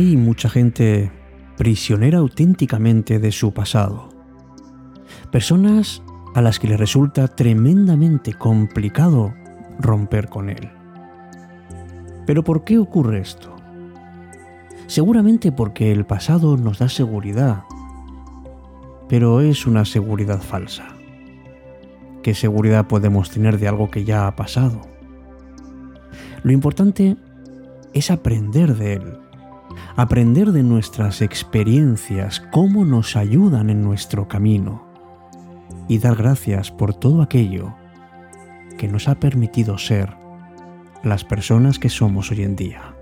Hay mucha gente prisionera auténticamente de su pasado. Personas a las que le resulta tremendamente complicado romper con él. Pero ¿por qué ocurre esto? Seguramente porque el pasado nos da seguridad, pero es una seguridad falsa. ¿Qué seguridad podemos tener de algo que ya ha pasado? Lo importante es aprender de él, aprender de nuestras experiencias, cómo nos ayudan en nuestro camino y dar gracias por todo aquello que nos ha permitido ser las personas que somos hoy en día.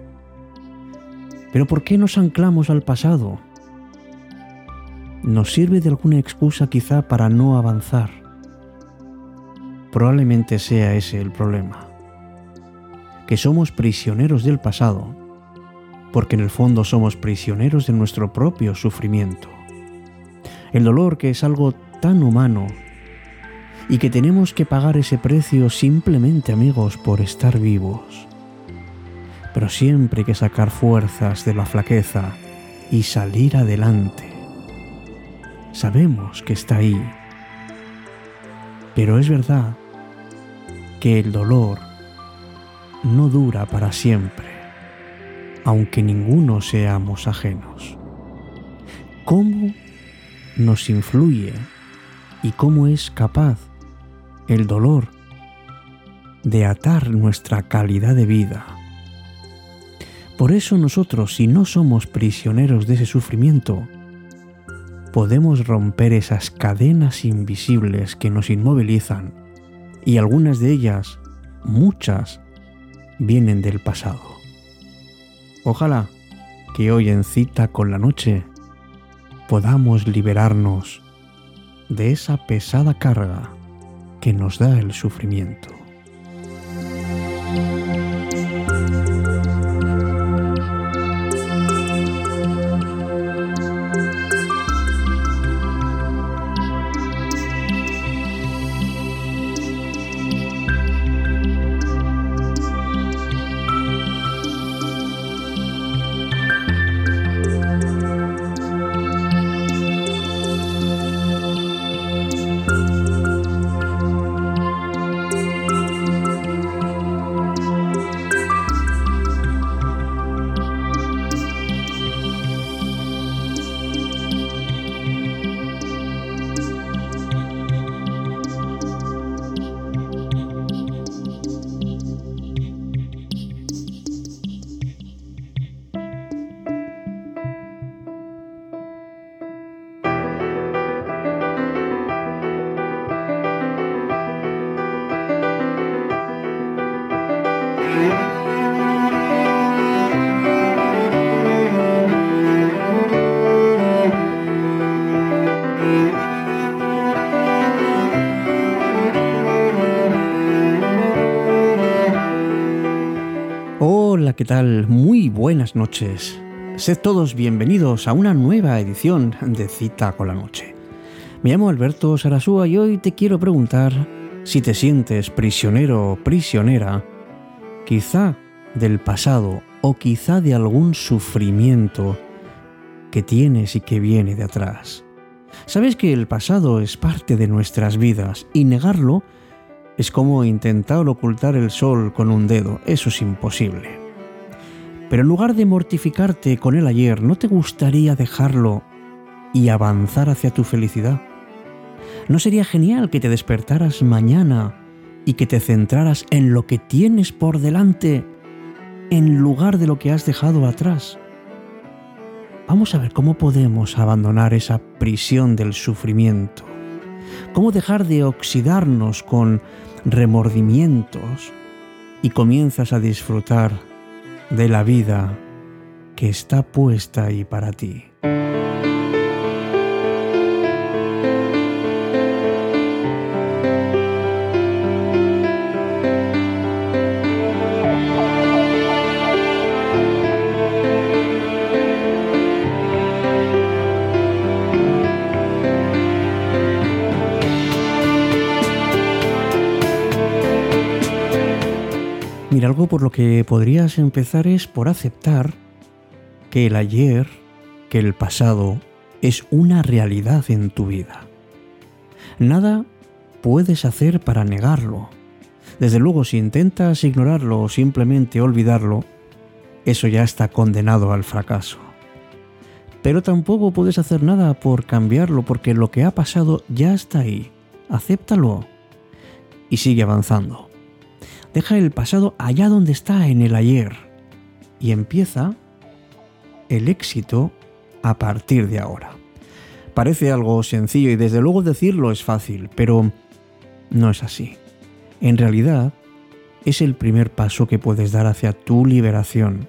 Pero ¿por qué nos anclamos al pasado? ¿Nos sirve de alguna excusa quizá para no avanzar? Probablemente sea ese el problema. Que somos prisioneros del pasado, porque en el fondo somos prisioneros de nuestro propio sufrimiento. El dolor que es algo tan humano y que tenemos que pagar ese precio simplemente amigos por estar vivos. Pero siempre hay que sacar fuerzas de la flaqueza y salir adelante. Sabemos que está ahí pero es verdad que el dolor no dura para siempre, aunque ninguno seamos ajenos. ¿Cómo nos influye y cómo es capaz el dolor de atar nuestra calidad de vida? Por eso nosotros, si no somos prisioneros de ese sufrimiento, podemos romper esas cadenas invisibles que nos inmovilizan y algunas de ellas, muchas, vienen del pasado. Ojalá que hoy en cita con la noche podamos liberarnos de esa pesada carga que nos da el sufrimiento. ¿Qué tal? Muy buenas noches. Sed todos bienvenidos a una nueva edición de Cita con la Noche. Me llamo Alberto Sarasúa y hoy te quiero preguntar si te sientes prisionero o prisionera, quizá del pasado o quizá de algún sufrimiento que tienes y que viene de atrás. Sabes que el pasado es parte de nuestras vidas y negarlo es como intentar ocultar el sol con un dedo, eso es imposible. Pero en lugar de mortificarte con el ayer, ¿no te gustaría dejarlo y avanzar hacia tu felicidad? ¿No sería genial que te despertaras mañana y que te centraras en lo que tienes por delante en lugar de lo que has dejado atrás? Vamos a ver cómo podemos abandonar esa prisión del sufrimiento. Cómo dejar de oxidarnos con remordimientos y comienzas a disfrutar de la vida que está puesta ahí para ti. Algo por lo que podrías empezar es por aceptar que el ayer, que el pasado, es una realidad en tu vida. Nada puedes hacer para negarlo. Desde luego, si intentas ignorarlo o simplemente olvidarlo, eso ya está condenado al fracaso. Pero tampoco puedes hacer nada por cambiarlo porque lo que ha pasado ya está ahí. Acéptalo y sigue avanzando. Deja el pasado allá donde está, en el ayer, y empieza el éxito a partir de ahora. Parece algo sencillo y desde luego decirlo es fácil, pero no es así. En realidad, es el primer paso que puedes dar hacia tu liberación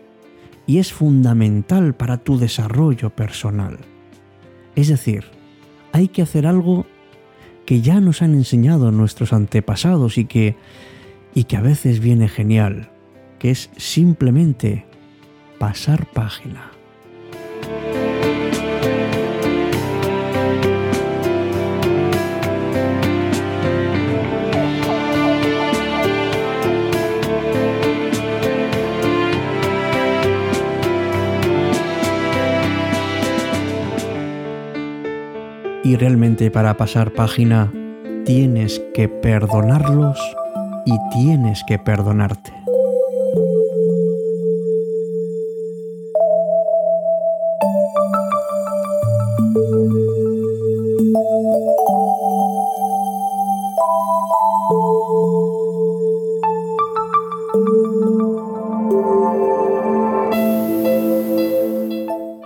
y es fundamental para tu desarrollo personal. Es decir, hay que hacer algo que ya nos han enseñado nuestros antepasados y que, y que a veces viene genial, que es simplemente pasar página. Y realmente para pasar página tienes que perdonarlos y tienes que perdonarte.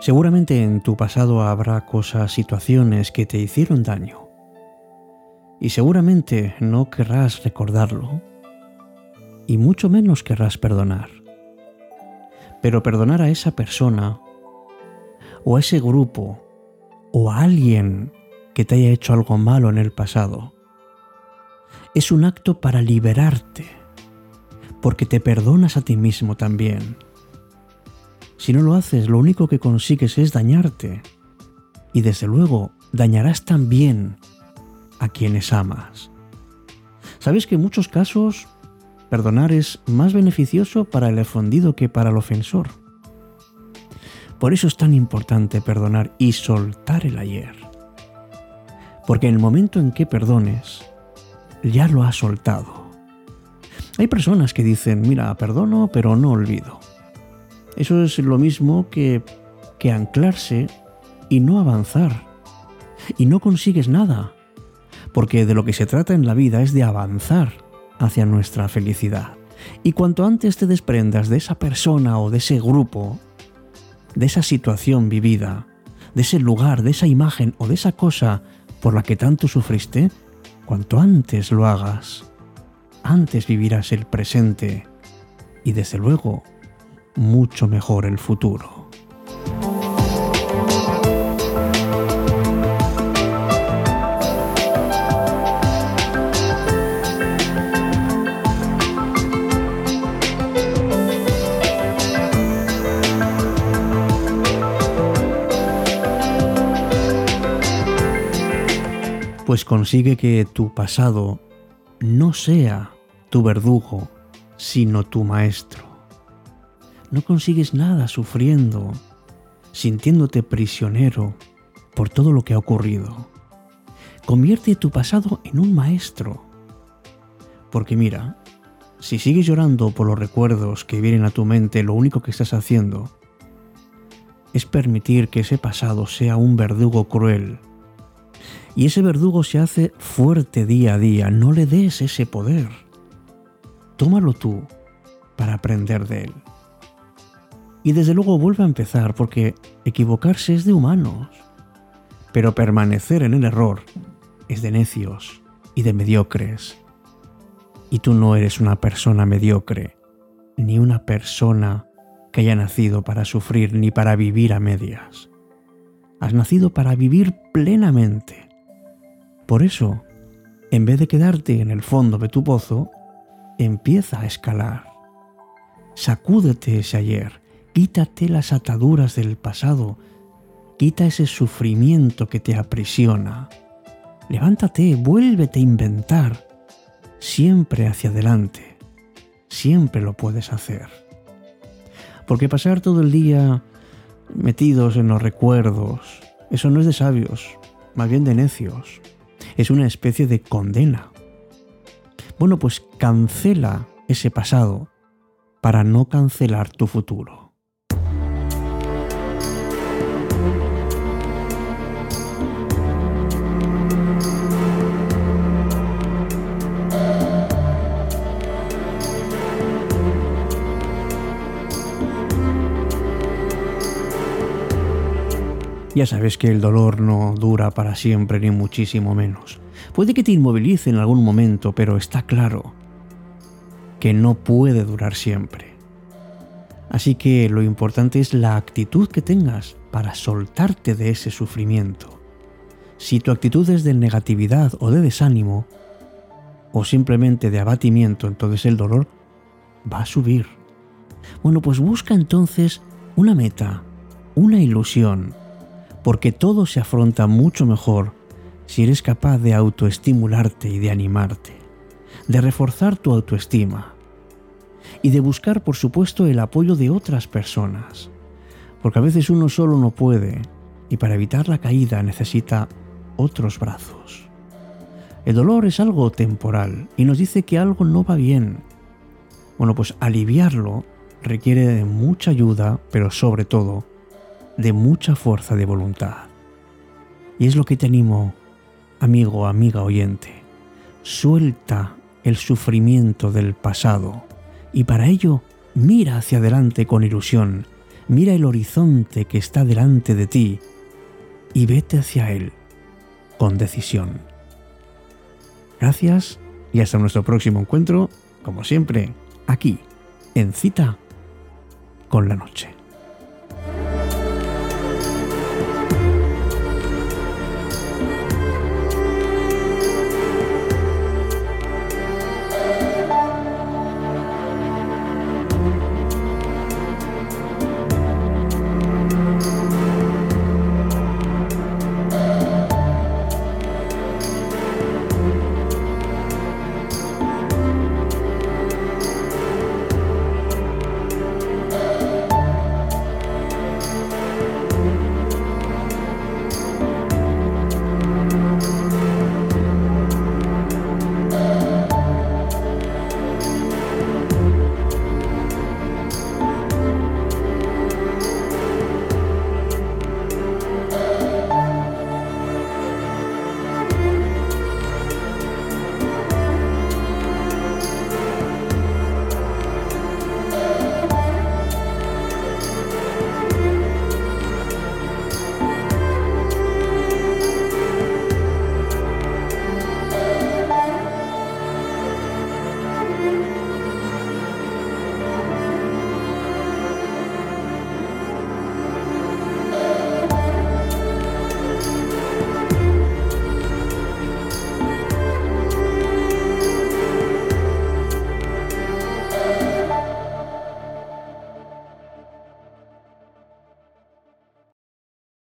Seguramente en tu pasado habrá cosas, situaciones que te hicieron daño. Y seguramente no querrás recordarlo. Y mucho menos querrás perdonar. Pero perdonar a esa persona, o a ese grupo, o a alguien que te haya hecho algo malo en el pasado, es un acto para liberarte, porque te perdonas a ti mismo también si no lo haces, lo único que consigues es dañarte. Y desde luego, dañarás también a quienes amas. ¿Sabes que en muchos casos perdonar es más beneficioso para el ofendido que para el ofensor? Por eso es tan importante perdonar y soltar el ayer. Porque en el momento en que perdones, ya lo has soltado. Hay personas que dicen, mira, perdono, pero no olvido. Eso es lo mismo que, que anclarse y no avanzar. Y no consigues nada. Porque de lo que se trata en la vida es de avanzar hacia nuestra felicidad. Y cuanto antes te desprendas de esa persona o de ese grupo, de esa situación vivida, de ese lugar, de esa imagen o de esa cosa por la que tanto sufriste, cuanto antes lo hagas, antes vivirás el presente y desde luego mucho mejor el futuro. Pues consigue que tu pasado no sea tu verdugo, sino tu maestro no consigues nada sufriendo, sintiéndote prisionero por todo lo que ha ocurrido. Convierte tu pasado en un maestro. Porque mira, si sigues llorando por los recuerdos que vienen a tu mente, lo único que estás haciendo es permitir que ese pasado sea un verdugo cruel. Y ese verdugo se hace fuerte día a día. No le des ese poder. Tómalo tú para aprender de él. Y desde luego vuelve a empezar porque equivocarse es de humanos, pero permanecer en el error es de necios y de mediocres. Y tú no eres una persona mediocre, ni una persona que haya nacido para sufrir ni para vivir a medias. Has nacido para vivir plenamente. Por eso, en vez de quedarte en el fondo de tu pozo, empieza a escalar. Sacúdete ese ayer Quítate las ataduras del pasado, quita ese sufrimiento que te aprisiona. Levántate, vuélvete a inventar. Siempre hacia adelante. Siempre lo puedes hacer. Porque pasar todo el día metidos en los recuerdos. Eso no es de sabios, más bien de necios. Es una especie de condena. Bueno, pues cancela ese pasado para no cancelar tu futuro. Ya sabes que el dolor no dura para siempre ni muchísimo menos. Puede que te inmovilice en algún momento, pero está claro que no puede durar siempre. Así que lo importante es la actitud que tengas para soltarte de ese sufrimiento. Si tu actitud es de negatividad o de desánimo, o simplemente de abatimiento, entonces el dolor va a subir. Bueno, pues busca entonces una meta, una ilusión, porque todo se afronta mucho mejor si eres capaz de autoestimularte y de animarte, de reforzar tu autoestima y de buscar, por supuesto, el apoyo de otras personas, porque a veces uno solo no puede y para evitar la caída necesita otros brazos. El dolor es algo temporal y nos dice que algo no va bien. Bueno, pues aliviarlo requiere de mucha ayuda, pero sobre todo de mucha fuerza de voluntad. Y es lo que te animo, amigo, amiga oyente. Suelta el sufrimiento del pasado y para ello mira hacia adelante con ilusión, mira el horizonte que está delante de ti y vete hacia él con decisión. Gracias y hasta nuestro próximo encuentro, como siempre, aquí, en cita con la noche.